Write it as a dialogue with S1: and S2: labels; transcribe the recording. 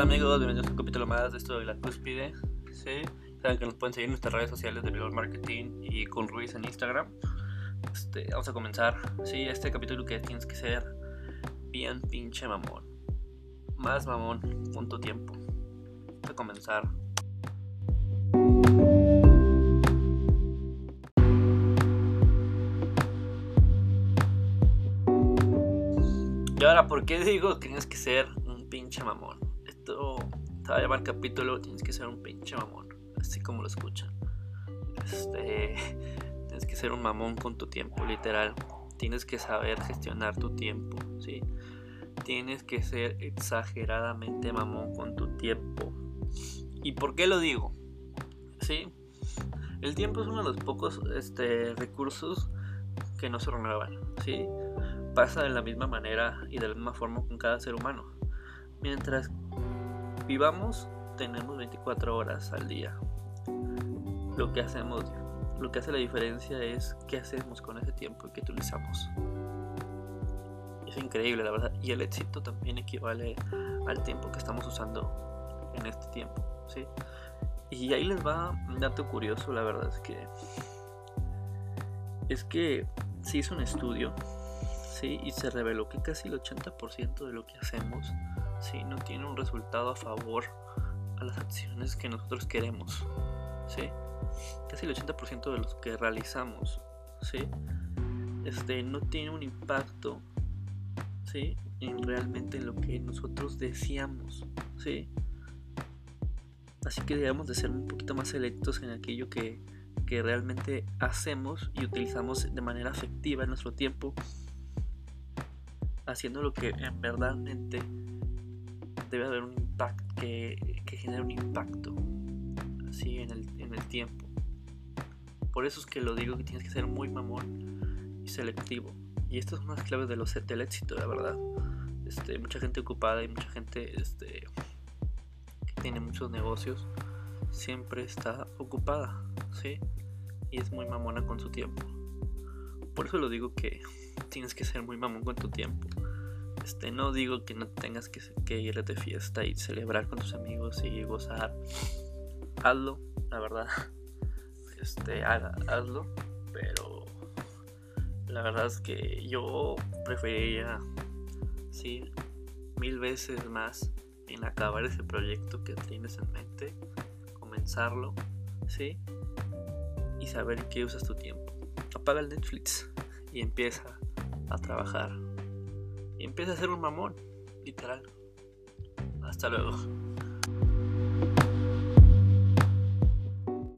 S1: amigos? Bienvenidos a un capítulo más de esto de la cúspide. Sí, saben que nos pueden seguir en nuestras redes sociales de Bilbao Marketing y con Ruiz en Instagram. Este, vamos a comenzar. Sí, este capítulo que tienes que ser bien pinche mamón. Más mamón tu tiempo. Vamos a comenzar. Y ahora, ¿por qué digo que tienes que ser un pinche mamón? Esto te va a llamar capítulo, tienes que ser un pinche mamón, así como lo escuchan. Este, tienes que ser un mamón con tu tiempo, literal. Tienes que saber gestionar tu tiempo, ¿sí? Tienes que ser exageradamente mamón con tu tiempo. ¿Y por qué lo digo? ¿Sí? El tiempo es uno de los pocos este, recursos que no se renuevan, ¿sí? pasa de la misma manera y de la misma forma con cada ser humano. Mientras vivamos, tenemos 24 horas al día. Lo que hacemos, lo que hace la diferencia es qué hacemos con ese tiempo que utilizamos. Es increíble, la verdad. Y el éxito también equivale al tiempo que estamos usando en este tiempo, ¿sí? Y ahí les va un dato curioso, la verdad es que es que se hizo un estudio y se reveló que casi el 80% de lo que hacemos ¿sí? no tiene un resultado a favor a las acciones que nosotros queremos. ¿sí? Casi el 80% de los que realizamos ¿sí? este, no tiene un impacto ¿sí? en realmente en lo que nosotros deseamos. ¿sí? Así que debemos de ser un poquito más selectos en aquello que, que realmente hacemos y utilizamos de manera efectiva en nuestro tiempo haciendo lo que en verdad debe haber un impacto que, que genere un impacto así en el, en el tiempo. Por eso es que lo digo que tienes que ser muy mamón y selectivo. Y estas son las claves de los, del éxito, la verdad. Este, mucha gente ocupada y mucha gente este, que tiene muchos negocios siempre está ocupada, ¿sí? Y es muy mamona con su tiempo. Por eso lo digo que tienes que ser muy mamón con tu tiempo. Este, no digo que no tengas que, que ir de fiesta y celebrar con tus amigos y gozar. Hazlo, la verdad. Este, hazlo. Pero la verdad es que yo preferiría, sí, mil veces más en acabar ese proyecto que tienes en mente, comenzarlo, sí, y saber qué usas tu tiempo. Apaga el Netflix y empieza a trabajar. Empieza a ser un mamón, literal. Hasta luego.